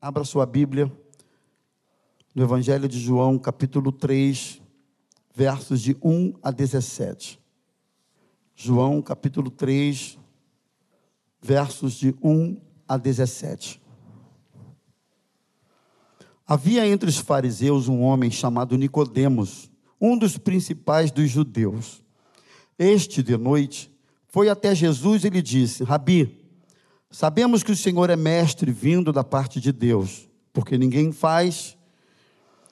Abra sua Bíblia no Evangelho de João, capítulo 3, versos de 1 a 17. João, capítulo 3, versos de 1 a 17. Havia entre os fariseus um homem chamado Nicodemos, um dos principais dos judeus. Este, de noite, foi até Jesus e lhe disse: Rabi, sabemos que o Senhor é mestre vindo da parte de Deus, porque ninguém faz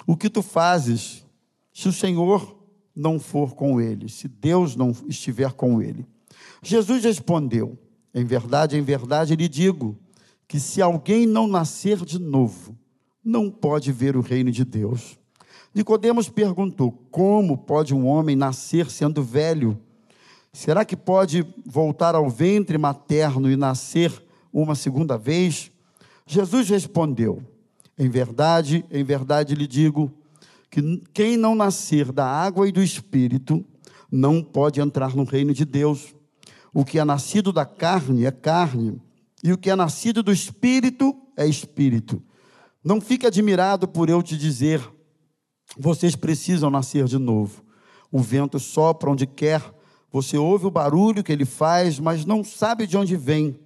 o que tu fazes se o Senhor não for com ele, se Deus não estiver com ele. Jesus respondeu: Em verdade, em verdade lhe digo que se alguém não nascer de novo, não pode ver o reino de Deus. Nicodemos perguntou: Como pode um homem nascer sendo velho? Será que pode voltar ao ventre materno e nascer uma segunda vez? Jesus respondeu: Em verdade, em verdade lhe digo que quem não nascer da água e do espírito não pode entrar no reino de Deus. O que é nascido da carne é carne, e o que é nascido do espírito é espírito. Não fique admirado por eu te dizer, vocês precisam nascer de novo. O vento sopra onde quer, você ouve o barulho que ele faz, mas não sabe de onde vem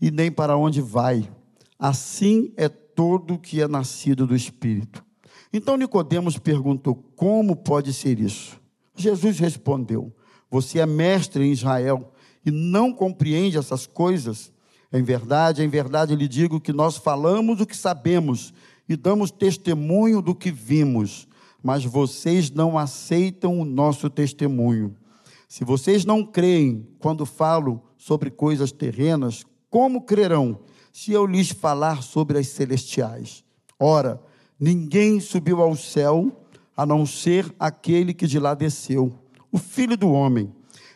e nem para onde vai. Assim é todo que é nascido do Espírito. Então Nicodemos perguntou: Como pode ser isso? Jesus respondeu: Você é mestre em Israel e não compreende essas coisas? Em verdade, em verdade lhe digo que nós falamos o que sabemos e damos testemunho do que vimos, mas vocês não aceitam o nosso testemunho. Se vocês não creem quando falo sobre coisas terrenas, como crerão se eu lhes falar sobre as celestiais? Ora, ninguém subiu ao céu a não ser aquele que de lá desceu, o Filho do Homem.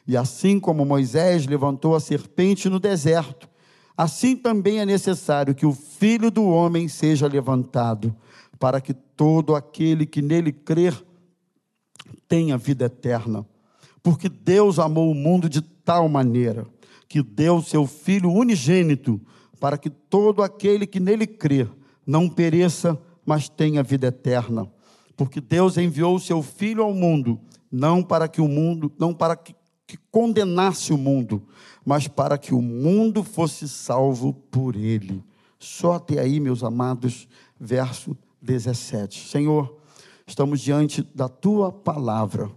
E assim como Moisés levantou a serpente no deserto, assim também é necessário que o Filho do Homem seja levantado, para que todo aquele que nele crer tenha vida eterna. Porque Deus amou o mundo de tal maneira que deu seu Filho unigênito, para que todo aquele que nele crer não pereça, mas tenha vida eterna. Porque Deus enviou o seu Filho ao mundo, não para que o mundo, não para que, que condenasse o mundo, mas para que o mundo fosse salvo por ele. Só até aí, meus amados, verso 17. Senhor, estamos diante da tua palavra,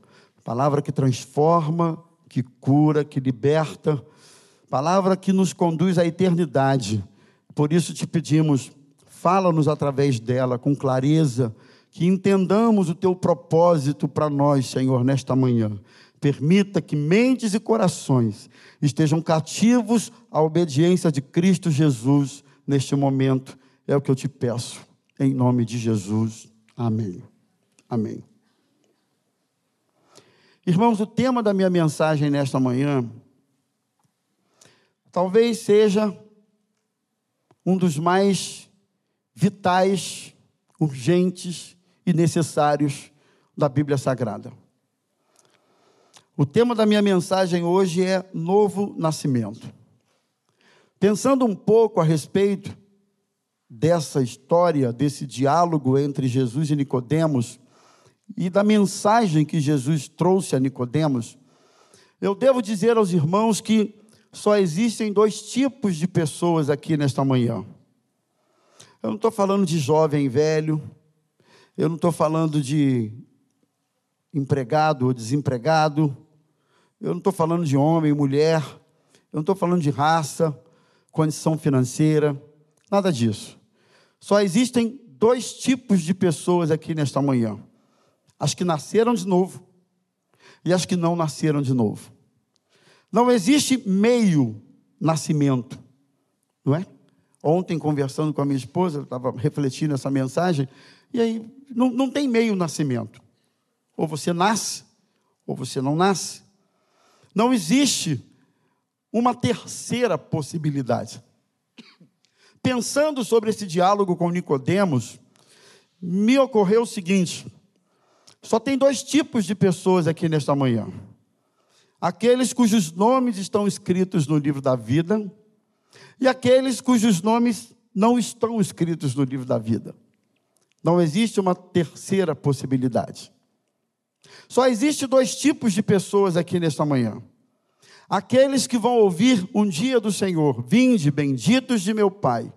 palavra que transforma, que cura, que liberta, palavra que nos conduz à eternidade. Por isso te pedimos, fala-nos através dela com clareza, que entendamos o teu propósito para nós, Senhor, nesta manhã. Permita que mentes e corações estejam cativos à obediência de Cristo Jesus neste momento. É o que eu te peço. Em nome de Jesus. Amém. Amém. Irmãos, o tema da minha mensagem nesta manhã talvez seja um dos mais vitais, urgentes e necessários da Bíblia Sagrada. O tema da minha mensagem hoje é novo nascimento. Pensando um pouco a respeito dessa história, desse diálogo entre Jesus e Nicodemos e da mensagem que Jesus trouxe a Nicodemos, eu devo dizer aos irmãos que só existem dois tipos de pessoas aqui nesta manhã. Eu não estou falando de jovem e velho, eu não estou falando de empregado ou desempregado, eu não estou falando de homem, mulher, eu não estou falando de raça, condição financeira, nada disso. Só existem dois tipos de pessoas aqui nesta manhã: as que nasceram de novo e as que não nasceram de novo. Não existe meio nascimento, não é? Ontem, conversando com a minha esposa, eu estava refletindo essa mensagem, e aí não, não tem meio nascimento. Ou você nasce, ou você não nasce. Não existe uma terceira possibilidade. Pensando sobre esse diálogo com Nicodemos, me ocorreu o seguinte: só tem dois tipos de pessoas aqui nesta manhã. Aqueles cujos nomes estão escritos no livro da vida e aqueles cujos nomes não estão escritos no livro da vida. Não existe uma terceira possibilidade. Só existe dois tipos de pessoas aqui nesta manhã. Aqueles que vão ouvir um dia do Senhor: Vinde, benditos de meu Pai.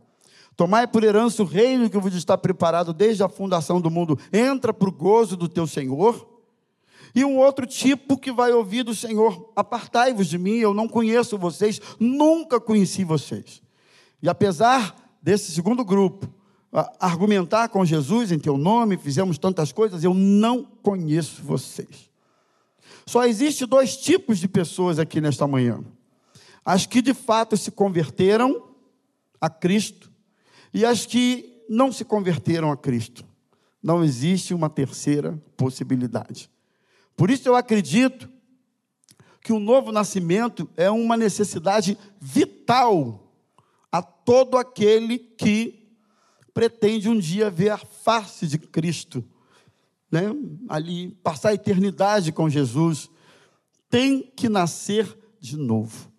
Tomai por herança o reino que vos está preparado desde a fundação do mundo. Entra para o gozo do teu Senhor. E um outro tipo que vai ouvir do Senhor: Apartai-vos de mim, eu não conheço vocês, nunca conheci vocês. E apesar desse segundo grupo argumentar com Jesus em teu nome, fizemos tantas coisas, eu não conheço vocês. Só existe dois tipos de pessoas aqui nesta manhã: as que de fato se converteram a Cristo e as que não se converteram a Cristo. Não existe uma terceira possibilidade. Por isso eu acredito que o novo nascimento é uma necessidade vital a todo aquele que pretende um dia ver a face de Cristo, né? ali passar a eternidade com Jesus, tem que nascer de novo.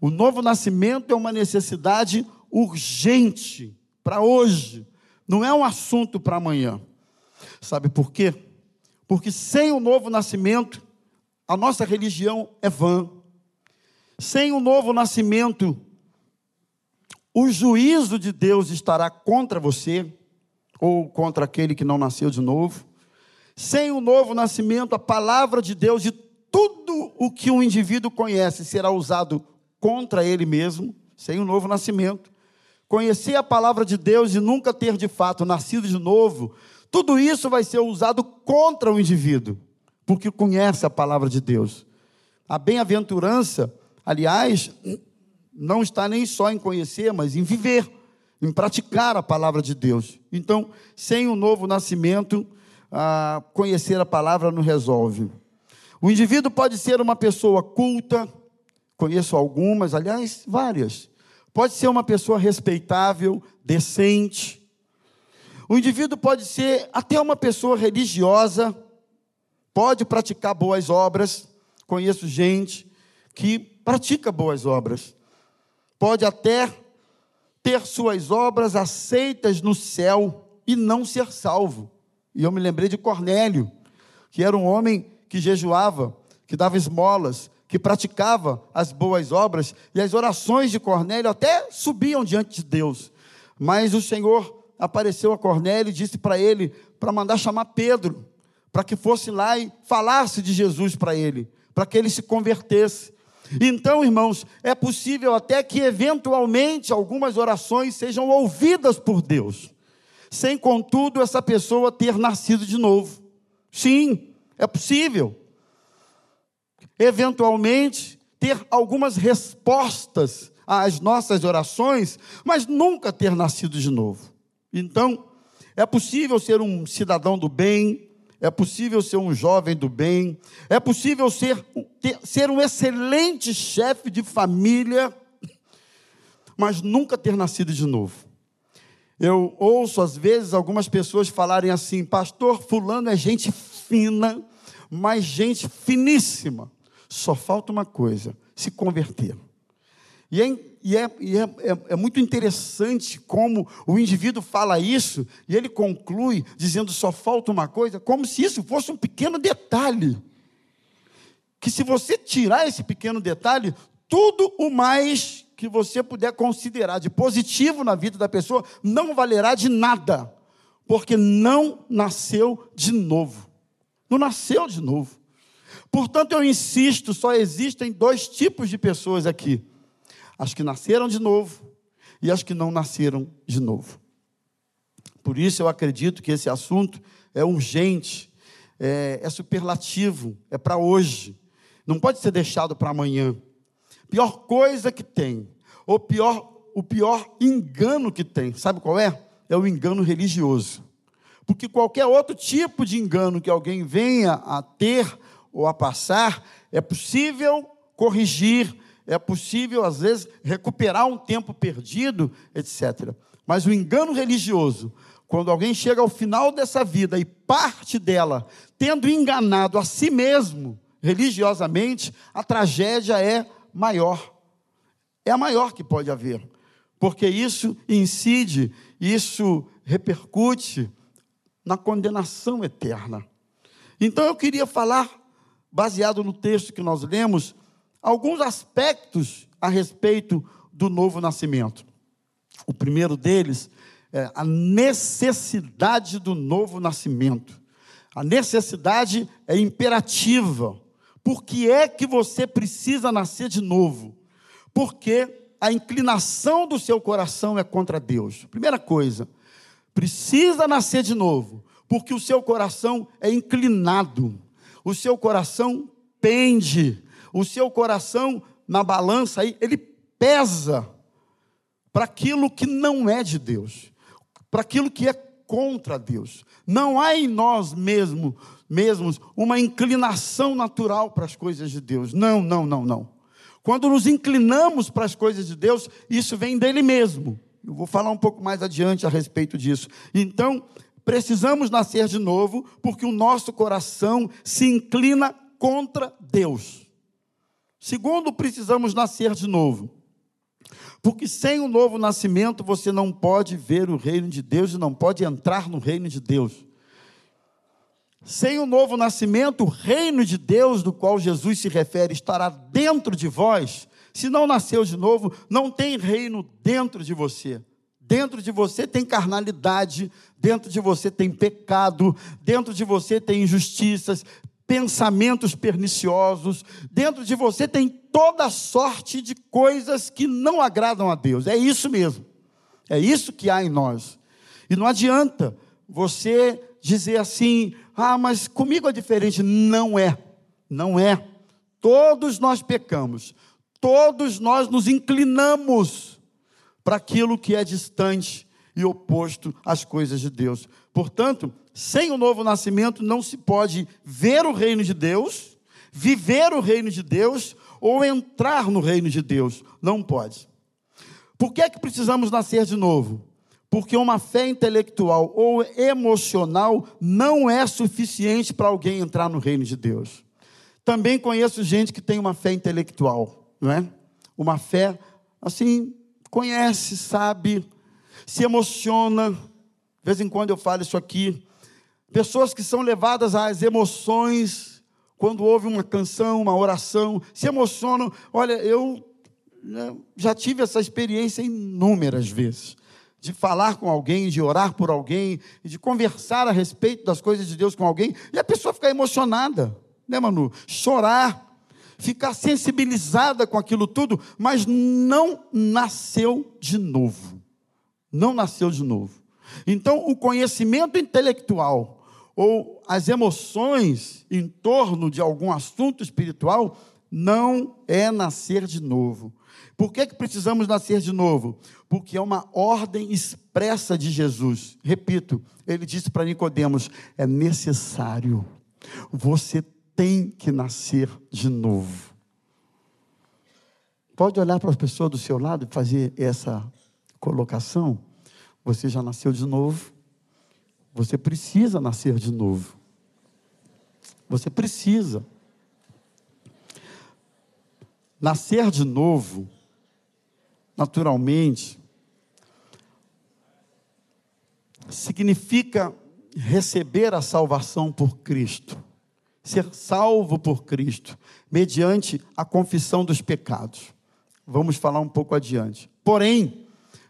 O novo nascimento é uma necessidade urgente para hoje, não é um assunto para amanhã. Sabe por quê? Porque sem o novo nascimento, a nossa religião é vã. Sem o novo nascimento, o juízo de Deus estará contra você, ou contra aquele que não nasceu de novo. Sem o novo nascimento, a palavra de Deus e tudo o que um indivíduo conhece será usado contra ele mesmo, sem o novo nascimento. Conhecer a palavra de Deus e nunca ter de fato nascido de novo, tudo isso vai ser usado contra o indivíduo, porque conhece a palavra de Deus. A bem-aventurança, aliás, não está nem só em conhecer, mas em viver, em praticar a palavra de Deus. Então, sem o novo nascimento, ah, conhecer a palavra não resolve. O indivíduo pode ser uma pessoa culta, conheço algumas, aliás, várias. Pode ser uma pessoa respeitável, decente. O indivíduo pode ser até uma pessoa religiosa, pode praticar boas obras. Conheço gente que pratica boas obras pode até ter suas obras aceitas no céu e não ser salvo. E eu me lembrei de Cornélio, que era um homem que jejuava, que dava esmolas, que praticava as boas obras, e as orações de Cornélio até subiam diante de Deus. Mas o Senhor apareceu a Cornélio e disse para ele para mandar chamar Pedro, para que fosse lá e falasse de Jesus para ele, para que ele se convertesse. Então, irmãos, é possível até que eventualmente algumas orações sejam ouvidas por Deus, sem contudo essa pessoa ter nascido de novo. Sim, é possível. Eventualmente ter algumas respostas às nossas orações, mas nunca ter nascido de novo. Então, é possível ser um cidadão do bem, é possível ser um jovem do bem, é possível ser, ter, ser um excelente chefe de família, mas nunca ter nascido de novo. Eu ouço às vezes algumas pessoas falarem assim: Pastor, Fulano é gente fina, mas gente finíssima. Só falta uma coisa: se converter. E, é, e, é, e é, é, é, muito interessante como o indivíduo fala isso e ele conclui dizendo só falta uma coisa, como se isso fosse um pequeno detalhe. Que se você tirar esse pequeno detalhe, tudo o mais que você puder considerar de positivo na vida da pessoa não valerá de nada, porque não nasceu de novo. Não nasceu de novo. Portanto, eu insisto, só existem dois tipos de pessoas aqui as que nasceram de novo e as que não nasceram de novo. Por isso eu acredito que esse assunto é urgente, é, é superlativo, é para hoje, não pode ser deixado para amanhã. Pior coisa que tem, ou pior, o pior engano que tem, sabe qual é? É o engano religioso. Porque qualquer outro tipo de engano que alguém venha a ter ou a passar, é possível corrigir, é possível, às vezes, recuperar um tempo perdido, etc. Mas o engano religioso, quando alguém chega ao final dessa vida e parte dela tendo enganado a si mesmo religiosamente, a tragédia é maior. É a maior que pode haver. porque isso incide, isso repercute na condenação eterna. Então eu queria falar, baseado no texto que nós lemos, alguns aspectos a respeito do novo nascimento. O primeiro deles é a necessidade do novo nascimento. A necessidade é imperativa. Por que é que você precisa nascer de novo? Porque a inclinação do seu coração é contra Deus. Primeira coisa, precisa nascer de novo, porque o seu coração é inclinado, o seu coração pende, o seu coração na balança aí, ele pesa para aquilo que não é de Deus, para aquilo que é contra Deus. Não há em nós mesmo, mesmos uma inclinação natural para as coisas de Deus. Não, não, não, não. Quando nos inclinamos para as coisas de Deus, isso vem dele mesmo. Eu vou falar um pouco mais adiante a respeito disso. Então, precisamos nascer de novo, porque o nosso coração se inclina contra Deus. Segundo, precisamos nascer de novo. Porque sem o novo nascimento você não pode ver o reino de Deus e não pode entrar no reino de Deus. Sem o novo nascimento, o reino de Deus, do qual Jesus se refere, estará dentro de vós. Se não nasceu de novo, não tem reino dentro de você. Dentro de você tem carnalidade, dentro de você tem pecado, dentro de você tem injustiças, pensamentos perniciosos, dentro de você tem toda sorte de coisas que não agradam a Deus. É isso mesmo. É isso que há em nós. E não adianta você dizer assim: "Ah, mas comigo é diferente". Não é. Não é. Todos nós pecamos. Todos nós nos inclinamos para aquilo que é distante e oposto às coisas de Deus. Portanto, sem o novo nascimento não se pode ver o reino de Deus, viver o reino de Deus ou entrar no reino de Deus. Não pode. Por que é que precisamos nascer de novo? Porque uma fé intelectual ou emocional não é suficiente para alguém entrar no reino de Deus. Também conheço gente que tem uma fé intelectual, não é? Uma fé assim, conhece, sabe, se emociona. De vez em quando eu falo isso aqui, Pessoas que são levadas às emoções quando ouvem uma canção, uma oração, se emocionam. Olha, eu né, já tive essa experiência inúmeras vezes. De falar com alguém, de orar por alguém, de conversar a respeito das coisas de Deus com alguém, e a pessoa ficar emocionada, né, Manu? Chorar, ficar sensibilizada com aquilo tudo, mas não nasceu de novo. Não nasceu de novo. Então, o conhecimento intelectual, ou as emoções em torno de algum assunto espiritual, não é nascer de novo. Por que, que precisamos nascer de novo? Porque é uma ordem expressa de Jesus. Repito, ele disse para Nicodemos: é necessário. Você tem que nascer de novo. Pode olhar para as pessoas do seu lado e fazer essa colocação? Você já nasceu de novo? Você precisa nascer de novo. Você precisa. Nascer de novo, naturalmente, significa receber a salvação por Cristo, ser salvo por Cristo, mediante a confissão dos pecados. Vamos falar um pouco adiante. Porém,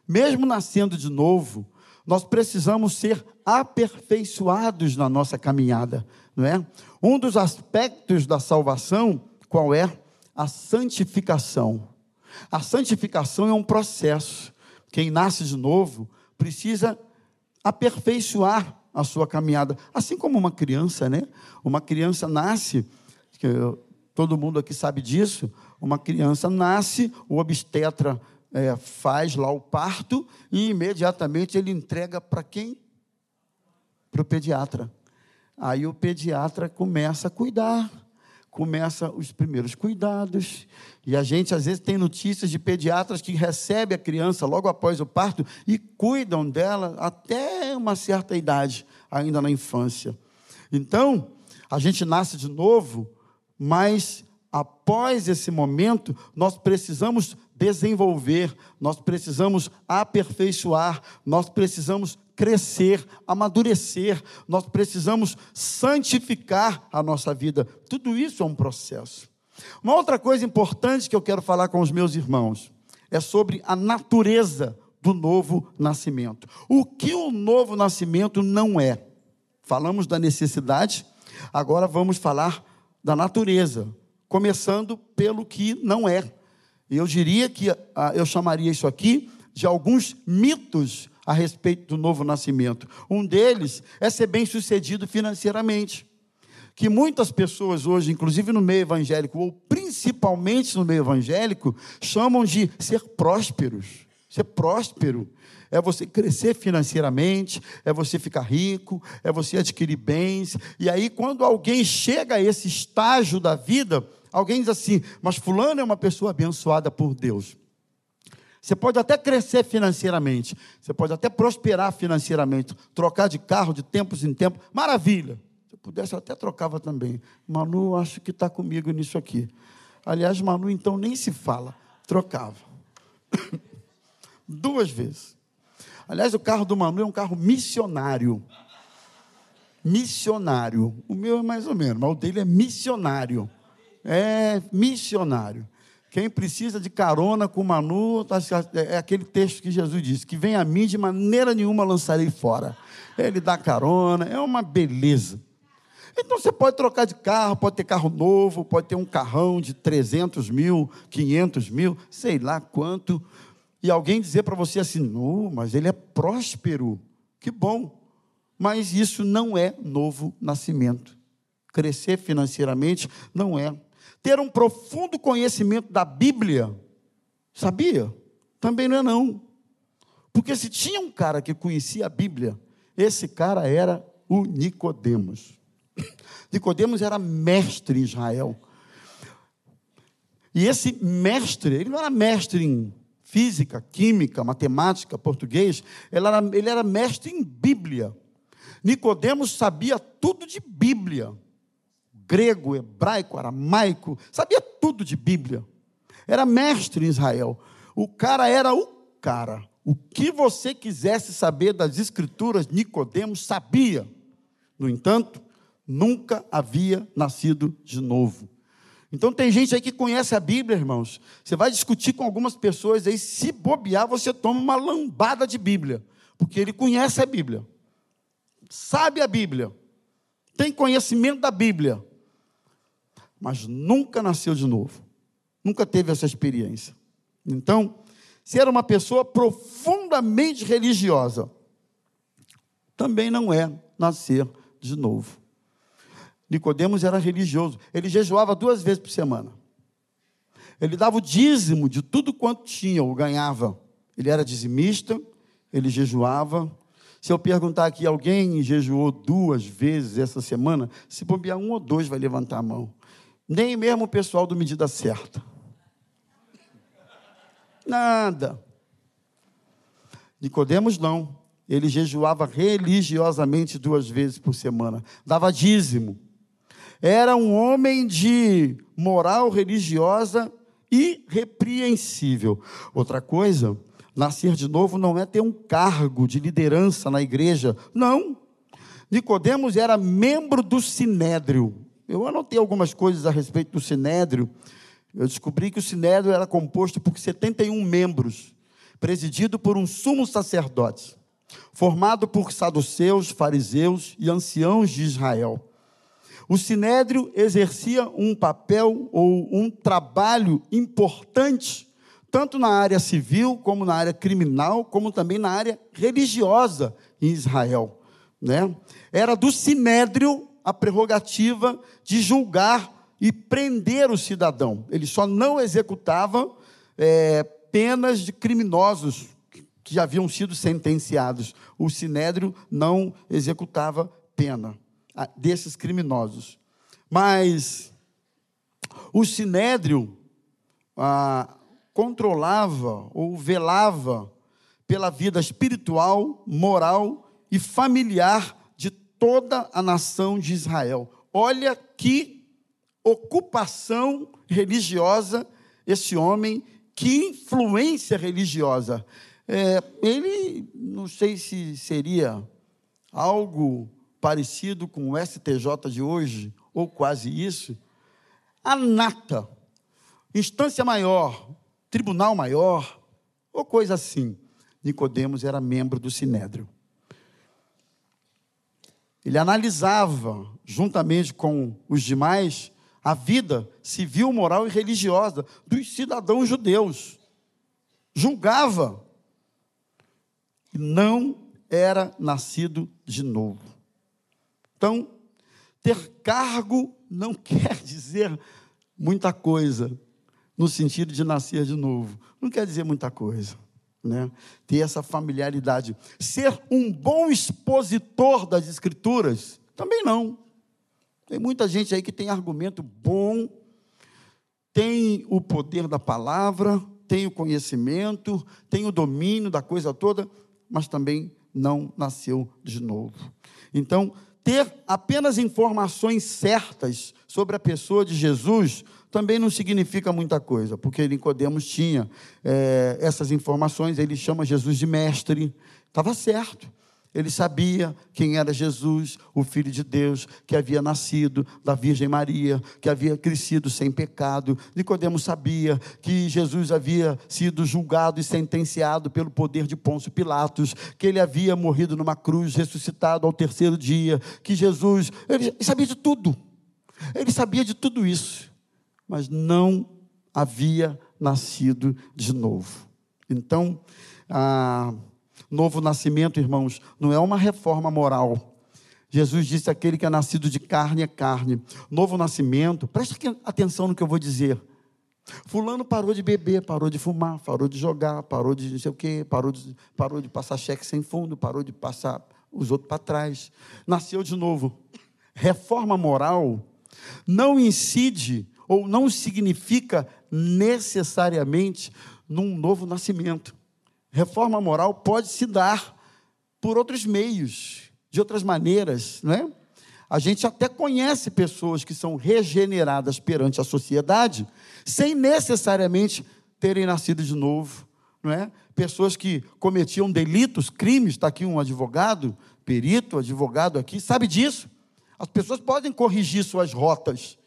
mesmo nascendo de novo, nós precisamos ser aperfeiçoados na nossa caminhada, não é? Um dos aspectos da salvação, qual é? A santificação. A santificação é um processo. Quem nasce de novo precisa aperfeiçoar a sua caminhada, assim como uma criança, né? Uma criança nasce, todo mundo aqui sabe disso, uma criança nasce, o obstetra é, faz lá o parto e imediatamente ele entrega para quem? para o pediatra. Aí o pediatra começa a cuidar, começa os primeiros cuidados. E a gente às vezes tem notícias de pediatras que recebem a criança logo após o parto e cuidam dela até uma certa idade, ainda na infância. Então, a gente nasce de novo, mas após esse momento, nós precisamos desenvolver, nós precisamos aperfeiçoar, nós precisamos crescer, amadurecer, nós precisamos santificar a nossa vida. Tudo isso é um processo. Uma outra coisa importante que eu quero falar com os meus irmãos é sobre a natureza do novo nascimento. O que o novo nascimento não é? Falamos da necessidade, agora vamos falar da natureza, começando pelo que não é. Eu diria que ah, eu chamaria isso aqui de alguns mitos a respeito do novo nascimento. Um deles é ser bem-sucedido financeiramente. Que muitas pessoas hoje, inclusive no meio evangélico, ou principalmente no meio evangélico, chamam de ser prósperos. Ser próspero é você crescer financeiramente, é você ficar rico, é você adquirir bens. E aí, quando alguém chega a esse estágio da vida, alguém diz assim: Mas Fulano é uma pessoa abençoada por Deus. Você pode até crescer financeiramente, você pode até prosperar financeiramente, trocar de carro de tempos em tempos, maravilha. Se eu pudesse, eu até trocava também. Manu, acho que está comigo nisso aqui. Aliás, Manu, então nem se fala, trocava. Duas vezes. Aliás, o carro do Manu é um carro missionário. Missionário. O meu é mais ou menos, mas o dele é missionário. É missionário. Quem precisa de carona com Manu, tá é aquele texto que Jesus disse: que vem a mim de maneira nenhuma lançarei fora. Ele dá carona, é uma beleza. Então você pode trocar de carro, pode ter carro novo, pode ter um carrão de 300 mil, 500 mil, sei lá quanto, e alguém dizer para você assim: não, mas ele é próspero, que bom. Mas isso não é novo nascimento. Crescer financeiramente não é ter um profundo conhecimento da Bíblia, sabia? Também não é não. Porque se tinha um cara que conhecia a Bíblia, esse cara era o Nicodemos. Nicodemos era mestre em Israel. E esse mestre, ele não era mestre em física, química, matemática, português, ele era, ele era mestre em Bíblia. Nicodemos sabia tudo de Bíblia grego, hebraico, aramaico, sabia tudo de Bíblia. Era mestre em Israel. O cara era o cara. O que você quisesse saber das escrituras, Nicodemos sabia. No entanto, nunca havia nascido de novo. Então tem gente aí que conhece a Bíblia, irmãos. Você vai discutir com algumas pessoas aí, se bobear, você toma uma lambada de Bíblia, porque ele conhece a Bíblia. Sabe a Bíblia. Tem conhecimento da Bíblia mas nunca nasceu de novo. Nunca teve essa experiência. Então, se era uma pessoa profundamente religiosa, também não é nascer de novo. Nicodemos era religioso. Ele jejuava duas vezes por semana. Ele dava o dízimo de tudo quanto tinha ou ganhava. Ele era dizimista, ele jejuava. Se eu perguntar aqui, alguém jejuou duas vezes essa semana? Se bobear um ou dois, vai levantar a mão. Nem mesmo o pessoal do Medida Certa. Nada. Nicodemos não. Ele jejuava religiosamente duas vezes por semana, dava dízimo. Era um homem de moral religiosa irrepreensível. Outra coisa, nascer de novo não é ter um cargo de liderança na igreja. Não. Nicodemos era membro do sinédrio. Eu anotei algumas coisas a respeito do Sinédrio. Eu descobri que o Sinédrio era composto por 71 membros, presidido por um sumo sacerdote, formado por saduceus, fariseus e anciãos de Israel. O Sinédrio exercia um papel ou um trabalho importante, tanto na área civil, como na área criminal, como também na área religiosa em Israel. Né? Era do Sinédrio a prerrogativa de julgar e prender o cidadão. Ele só não executava é, penas de criminosos que já haviam sido sentenciados. O sinédrio não executava pena desses criminosos. Mas o sinédrio ah, controlava ou velava pela vida espiritual, moral e familiar toda a nação de Israel. Olha que ocupação religiosa esse homem que influência religiosa. É, ele, não sei se seria algo parecido com o STJ de hoje, ou quase isso. A nata, instância maior, tribunal maior, ou coisa assim. Nicodemos era membro do Sinédrio. Ele analisava, juntamente com os demais, a vida civil, moral e religiosa dos cidadãos judeus. Julgava. Não era nascido de novo. Então, ter cargo não quer dizer muita coisa, no sentido de nascer de novo. Não quer dizer muita coisa. Né? Ter essa familiaridade. Ser um bom expositor das Escrituras, também não. Tem muita gente aí que tem argumento bom, tem o poder da palavra, tem o conhecimento, tem o domínio da coisa toda, mas também não nasceu de novo. Então, ter apenas informações certas sobre a pessoa de Jesus também não significa muita coisa, porque Nicodemos tinha é, essas informações, ele chama Jesus de mestre, estava certo. Ele sabia quem era Jesus, o Filho de Deus, que havia nascido da Virgem Maria, que havia crescido sem pecado. Nicodemos sabia que Jesus havia sido julgado e sentenciado pelo poder de Pôncio Pilatos, que ele havia morrido numa cruz, ressuscitado ao terceiro dia, que Jesus, ele sabia de tudo. Ele sabia de tudo isso, mas não havia nascido de novo. Então, ah, Novo nascimento, irmãos, não é uma reforma moral. Jesus disse: aquele que é nascido de carne é carne. Novo nascimento, preste atenção no que eu vou dizer. Fulano parou de beber, parou de fumar, parou de jogar, parou de não sei o quê, parou de, parou de passar cheque sem fundo, parou de passar os outros para trás. Nasceu de novo. Reforma moral não incide ou não significa necessariamente num novo nascimento. Reforma moral pode se dar por outros meios, de outras maneiras, não é? A gente até conhece pessoas que são regeneradas perante a sociedade, sem necessariamente terem nascido de novo, não é? Pessoas que cometiam delitos, crimes, está aqui um advogado, perito, advogado aqui, sabe disso. As pessoas podem corrigir suas rotas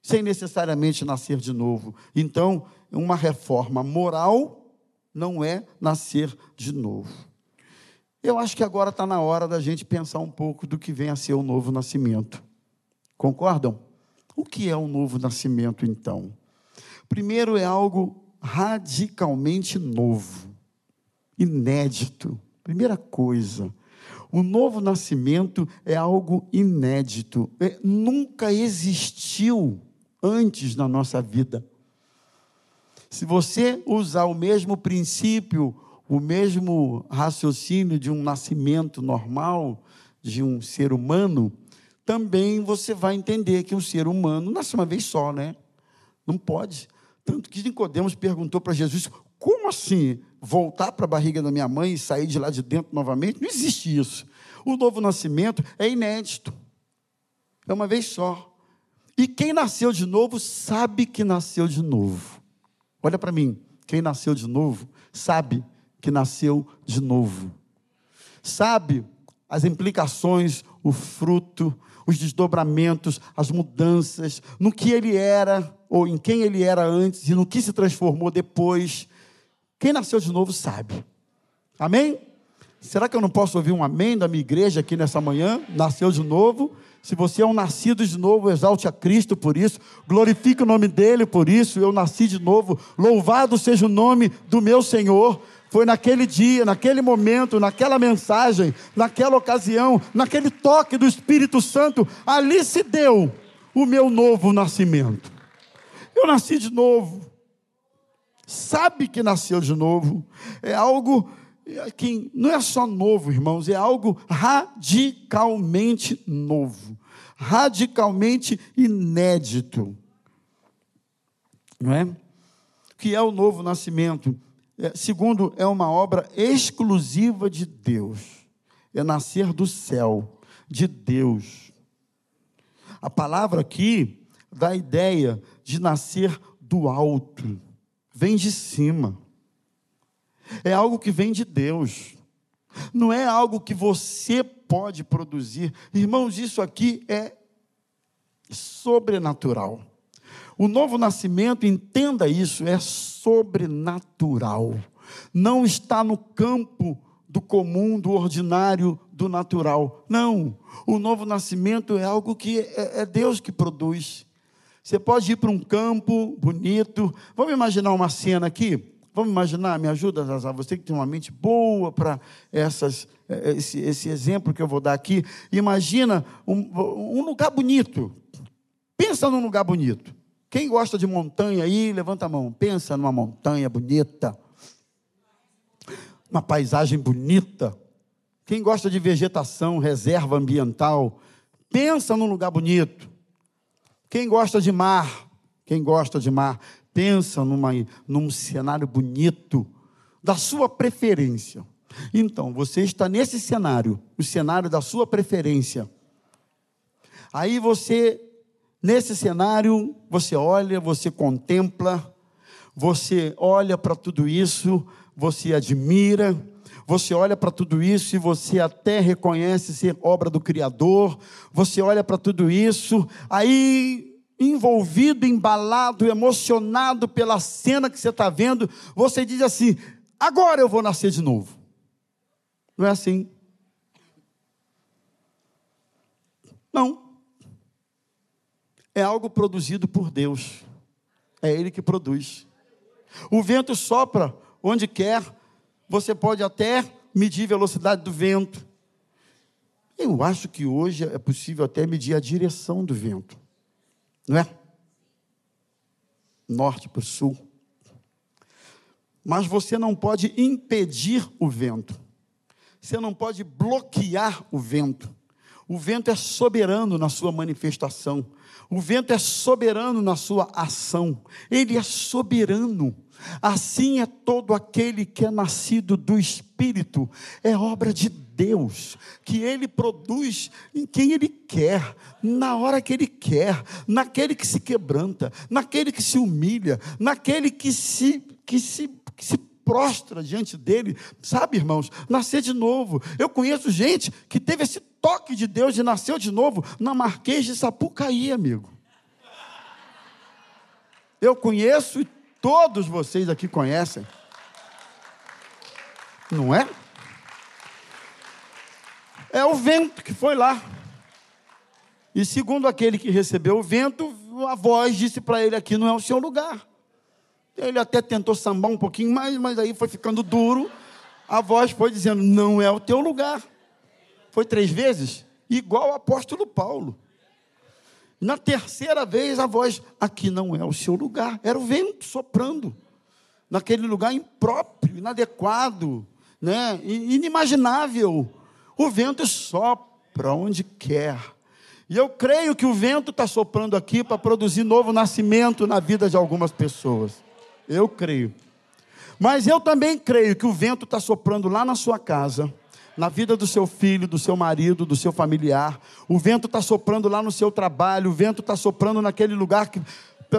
sem necessariamente nascer de novo. Então, uma reforma moral não é nascer de novo. Eu acho que agora está na hora da gente pensar um pouco do que vem a ser o novo nascimento. Concordam? O que é o novo nascimento, então? Primeiro, é algo radicalmente novo, inédito. Primeira coisa, o novo nascimento é algo inédito, é, nunca existiu antes na nossa vida. Se você usar o mesmo princípio, o mesmo raciocínio de um nascimento normal, de um ser humano, também você vai entender que um ser humano nasce uma vez só, né? Não pode. Tanto que Nicodemos perguntou para Jesus: como assim voltar para a barriga da minha mãe e sair de lá de dentro novamente? Não existe isso. O novo nascimento é inédito. É uma vez só. E quem nasceu de novo sabe que nasceu de novo. Olha para mim, quem nasceu de novo sabe que nasceu de novo. Sabe as implicações, o fruto, os desdobramentos, as mudanças, no que ele era, ou em quem ele era antes e no que se transformou depois. Quem nasceu de novo sabe. Amém? Será que eu não posso ouvir um amém da minha igreja aqui nessa manhã? Nasceu de novo. Se você é um nascido de novo, exalte a Cristo por isso, glorifique o nome dele por isso. Eu nasci de novo, louvado seja o nome do meu Senhor. Foi naquele dia, naquele momento, naquela mensagem, naquela ocasião, naquele toque do Espírito Santo, ali se deu o meu novo nascimento. Eu nasci de novo. Sabe que nasceu de novo. É algo que não é só novo, irmãos, é algo radicalmente novo, radicalmente inédito. Não é? Que é o novo nascimento? É, segundo, é uma obra exclusiva de Deus. É nascer do céu, de Deus. A palavra aqui dá a ideia de nascer do alto. vem de cima. É algo que vem de Deus. Não é algo que você pode produzir. Irmãos, isso aqui é sobrenatural. O novo nascimento, entenda isso, é sobrenatural. Não está no campo do comum, do ordinário, do natural. Não. O novo nascimento é algo que é, é Deus que produz. Você pode ir para um campo bonito. Vamos imaginar uma cena aqui? Vamos imaginar, me ajuda, você que tem uma mente boa para essas, eh, esse, esse, exemplo que eu vou dar aqui. Imagina um, um lugar bonito. Pensa num lugar bonito. Quem gosta de montanha aí, levanta a mão. Pensa numa montanha bonita. Uma paisagem bonita. Quem gosta de vegetação, reserva ambiental, pensa num lugar bonito. Quem gosta de mar, quem gosta de mar, pensa numa, num cenário bonito, da sua preferência. Então, você está nesse cenário, o cenário da sua preferência. Aí você, nesse cenário, você olha, você contempla, você olha para tudo isso, você admira, você olha para tudo isso e você até reconhece ser obra do Criador, você olha para tudo isso, aí envolvido, embalado, emocionado pela cena que você está vendo, você diz assim: agora eu vou nascer de novo. Não é assim? Não. É algo produzido por Deus. É Ele que produz. O vento sopra onde quer. Você pode até medir a velocidade do vento. Eu acho que hoje é possível até medir a direção do vento. Não é? Norte para o sul. Mas você não pode impedir o vento. Você não pode bloquear o vento. O vento é soberano na sua manifestação. O vento é soberano na sua ação. Ele é soberano. Assim é todo aquele que é nascido do Espírito. É obra de Deus, que Ele produz em quem Ele quer, na hora que Ele quer, naquele que se quebranta, naquele que se humilha, naquele que se, que se, que se prostra diante dele. Sabe, irmãos, nascer de novo. Eu conheço gente que teve esse toque de Deus e nasceu de novo na Marquês de Sapucaí, amigo. Eu conheço e todos vocês aqui conhecem. Não é? É o vento que foi lá. E segundo aquele que recebeu o vento, a voz disse para ele: aqui não é o seu lugar. Ele até tentou sambar um pouquinho mais, mas aí foi ficando duro. A voz foi dizendo: não é o teu lugar. Foi três vezes, igual o apóstolo Paulo. Na terceira vez, a voz: aqui não é o seu lugar. Era o vento soprando, naquele lugar impróprio, inadequado, né? inimaginável. O vento sopra onde quer. E eu creio que o vento está soprando aqui para produzir novo nascimento na vida de algumas pessoas. Eu creio. Mas eu também creio que o vento está soprando lá na sua casa, na vida do seu filho, do seu marido, do seu familiar. O vento está soprando lá no seu trabalho. O vento está soprando naquele lugar que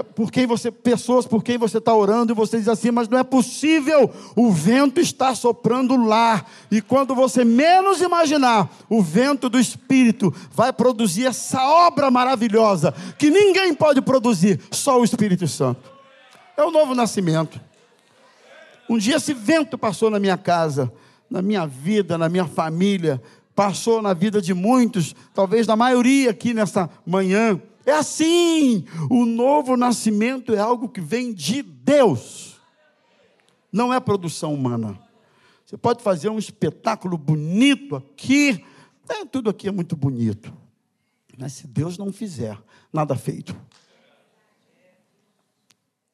por quem você, pessoas por quem você está orando, e você diz assim, mas não é possível, o vento está soprando lá, e quando você menos imaginar, o vento do Espírito vai produzir essa obra maravilhosa, que ninguém pode produzir, só o Espírito Santo. É o novo nascimento. Um dia esse vento passou na minha casa, na minha vida, na minha família, passou na vida de muitos, talvez da maioria aqui nessa manhã. É assim. O novo nascimento é algo que vem de Deus. Não é produção humana. Você pode fazer um espetáculo bonito aqui. É, tudo aqui é muito bonito. Mas se Deus não fizer, nada feito.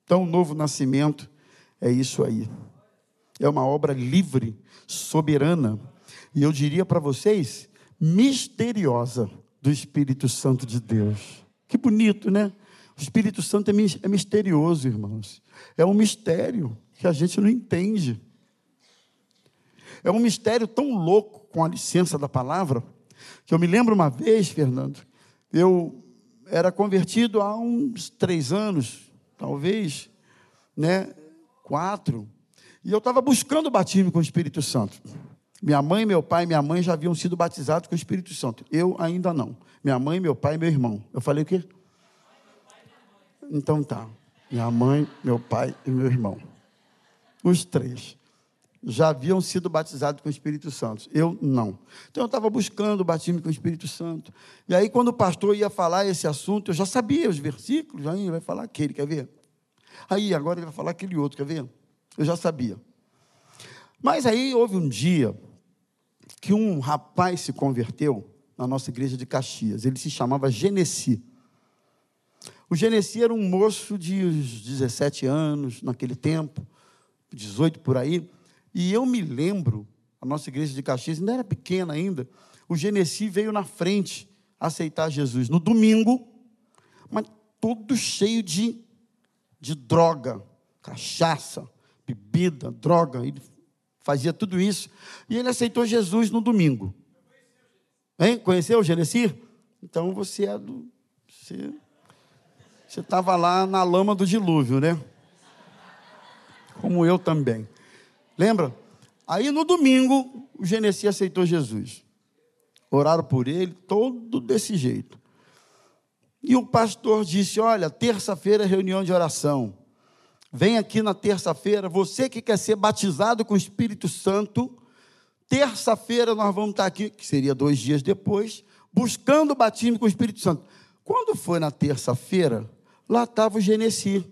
Então, o novo nascimento é isso aí. É uma obra livre, soberana. E eu diria para vocês, misteriosa do Espírito Santo de Deus. Que bonito, né? O Espírito Santo é, é misterioso, irmãos. É um mistério que a gente não entende. É um mistério tão louco, com a licença da palavra, que eu me lembro uma vez, Fernando, eu era convertido há uns três anos, talvez, né? quatro, e eu estava buscando o batismo com o Espírito Santo. Minha mãe, meu pai e minha mãe já haviam sido batizados com o Espírito Santo. Eu ainda não. Minha mãe, meu pai e meu irmão. Eu falei o quê? Então tá. Minha mãe, meu pai e meu irmão. Os três já haviam sido batizados com o Espírito Santo. Eu não. Então eu estava buscando o batismo com o Espírito Santo. E aí, quando o pastor ia falar esse assunto, eu já sabia os versículos, aí vai falar aquele, quer ver? Aí, agora ele vai falar aquele outro, quer ver? Eu já sabia. Mas aí houve um dia que um rapaz se converteu na nossa igreja de Caxias. Ele se chamava Genesi. O Genesi era um moço de 17 anos naquele tempo, 18 por aí. E eu me lembro, a nossa igreja de Caxias ainda era pequena ainda, o Genesi veio na frente aceitar Jesus no domingo, mas todo cheio de, de droga, cachaça, bebida, droga. Ele fazia tudo isso. E ele aceitou Jesus no domingo. Hein? Conheceu o Genesi? Então você é do. Você estava lá na lama do dilúvio, né? Como eu também. Lembra? Aí no domingo, o Genesi aceitou Jesus. Oraram por ele, todo desse jeito. E o pastor disse: Olha, terça-feira é reunião de oração. Vem aqui na terça-feira, você que quer ser batizado com o Espírito Santo. Terça-feira nós vamos estar aqui, que seria dois dias depois, buscando o batismo com o Espírito Santo. Quando foi na terça-feira, lá estava o Genesi.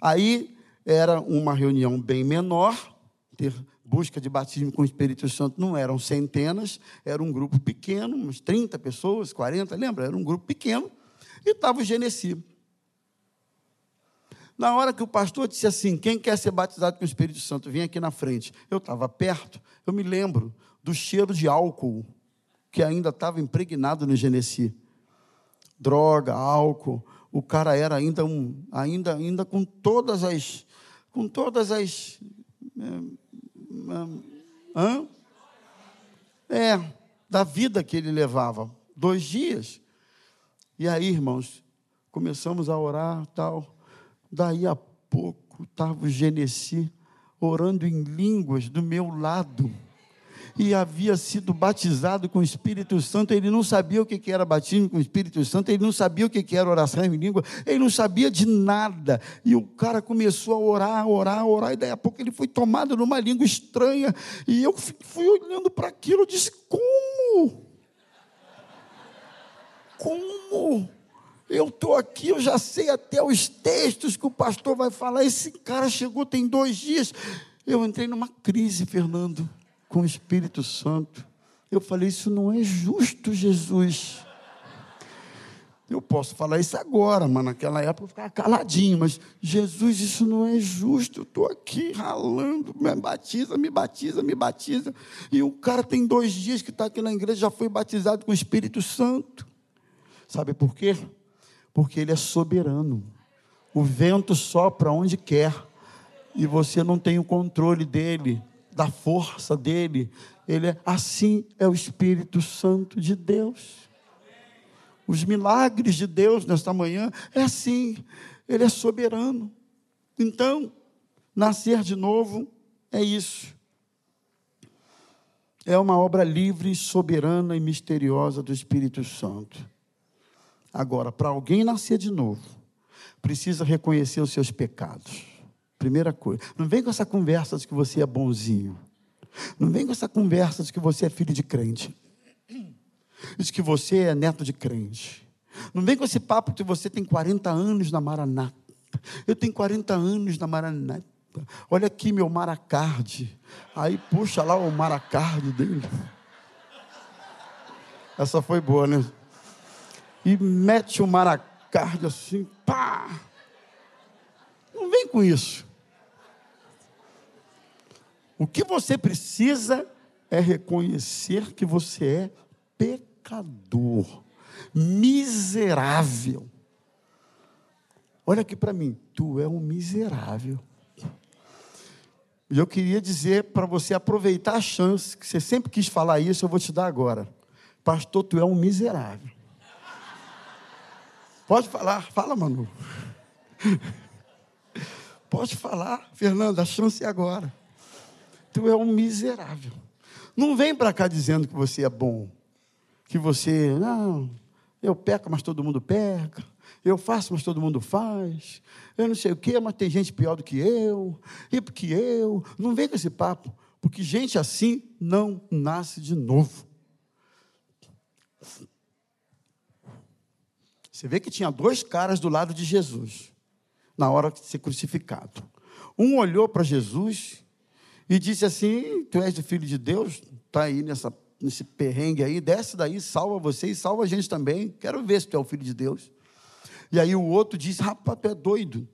Aí era uma reunião bem menor, busca de batismo com o Espírito Santo não eram centenas, era um grupo pequeno, uns 30 pessoas, 40, lembra? Era um grupo pequeno, e estava o Genesi. Na hora que o pastor disse assim: quem quer ser batizado com o Espírito Santo, vem aqui na frente. Eu estava perto, eu me lembro do cheiro de álcool que ainda estava impregnado no Genesi. Droga, álcool. O cara era ainda um, ainda, ainda com todas as, com todas as Hã? É, da vida que ele levava. Dois dias. E aí, irmãos, começamos a orar tal. Daí a pouco estava o Genesi orando em línguas do meu lado. E havia sido batizado com o Espírito Santo, ele não sabia o que era batismo com o Espírito Santo, ele não sabia o que era oração em língua, ele não sabia de nada. E o cara começou a orar, orar, orar, e daí a pouco ele foi tomado numa língua estranha, e eu fui olhando para aquilo, disse: Como? Como? Eu estou aqui, eu já sei até os textos que o pastor vai falar. Esse cara chegou tem dois dias. Eu entrei numa crise, Fernando com o Espírito Santo. Eu falei: Isso não é justo, Jesus. Eu posso falar isso agora, mas naquela época eu ficava caladinho. Mas, Jesus, isso não é justo. Eu estou aqui ralando, me batiza, me batiza, me batiza. E o cara tem dois dias que está aqui na igreja, já foi batizado com o Espírito Santo. Sabe por quê? Porque ele é soberano. O vento sopra onde quer. E você não tem o controle dele da força dele. Ele é assim é o Espírito Santo de Deus. Os milagres de Deus nesta manhã é assim, ele é soberano. Então, nascer de novo é isso. É uma obra livre, soberana e misteriosa do Espírito Santo. Agora, para alguém nascer de novo, precisa reconhecer os seus pecados Primeira coisa. Não vem com essa conversa de que você é bonzinho. Não vem com essa conversa de que você é filho de crente. De que você é neto de crente. Não vem com esse papo de que você tem 40 anos na Maranata. Eu tenho 40 anos na Maranata. Olha aqui meu maracarde. Aí puxa lá o maracarde dele. Essa foi boa, né? E mete o maracarde assim, pá! Não vem com isso. O que você precisa é reconhecer que você é pecador, miserável. Olha aqui para mim, tu é um miserável. E eu queria dizer para você aproveitar a chance, que você sempre quis falar isso, eu vou te dar agora. Pastor, tu é um miserável. Pode falar, fala, Manu. Pode falar, Fernanda, a chance é agora. Tu é um miserável. Não vem para cá dizendo que você é bom. Que você, não, eu peco, mas todo mundo peca. Eu faço, mas todo mundo faz. Eu não sei o quê, mas tem gente pior do que eu. E porque eu. Não vem com esse papo. Porque gente assim não nasce de novo. Você vê que tinha dois caras do lado de Jesus, na hora de ser crucificado. Um olhou para Jesus e disse assim: Tu és o filho de Deus, está aí nessa, nesse perrengue aí, desce daí, salva você e salva a gente também. Quero ver se tu é o filho de Deus. E aí o outro disse: Rapaz, tu é doido.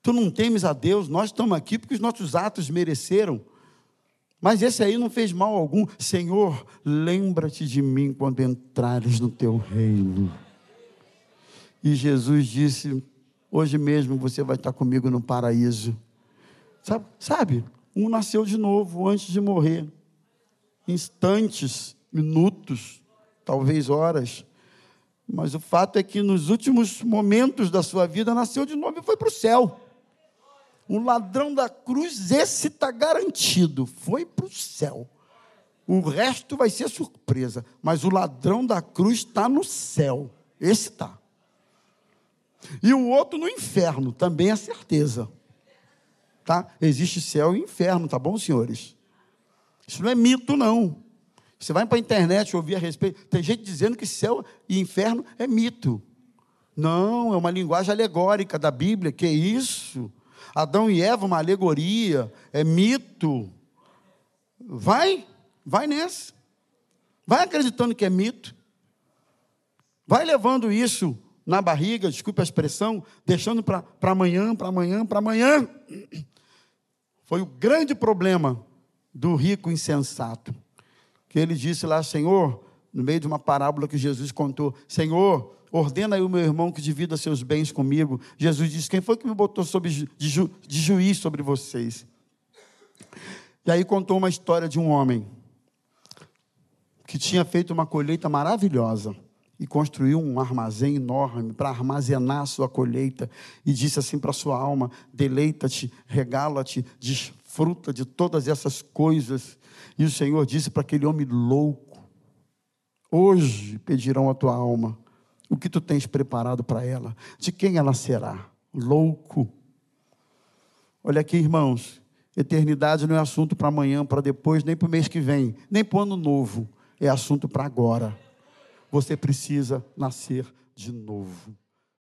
Tu não temes a Deus, nós estamos aqui porque os nossos atos mereceram. Mas esse aí não fez mal algum. Senhor, lembra-te de mim quando entrares no teu reino. E Jesus disse: Hoje mesmo você vai estar comigo no paraíso. Sabe? Sabe? Um nasceu de novo antes de morrer. Instantes, minutos, talvez horas. Mas o fato é que nos últimos momentos da sua vida nasceu de novo e foi para o céu. O ladrão da cruz, esse está garantido, foi para o céu. O resto vai ser surpresa, mas o ladrão da cruz está no céu. Esse está. E o outro no inferno, também é certeza. Tá? Existe céu e inferno, tá bom, senhores? Isso não é mito, não. Você vai para a internet ouvir a respeito. Tem gente dizendo que céu e inferno é mito. Não, é uma linguagem alegórica da Bíblia. Que isso? Adão e Eva, uma alegoria, é mito. Vai, vai nessa. Vai acreditando que é mito. Vai levando isso na barriga, desculpe a expressão, deixando para amanhã, para amanhã, para amanhã. Foi o grande problema do rico insensato que ele disse lá, Senhor, no meio de uma parábola que Jesus contou, Senhor, ordena aí o meu irmão que divida seus bens comigo. Jesus disse, quem foi que me botou sobre, de, ju, de juiz sobre vocês? E aí contou uma história de um homem que tinha feito uma colheita maravilhosa e construiu um armazém enorme para armazenar a sua colheita e disse assim para sua alma: deleita-te, regala-te, desfruta de todas essas coisas e o Senhor disse para aquele homem louco: Hoje pedirão a tua alma o que tu tens preparado para ela, de quem ela será? Louco. Olha aqui, irmãos, eternidade não é assunto para amanhã, para depois, nem para o mês que vem, nem para o ano novo, é assunto para agora. Você precisa nascer de novo.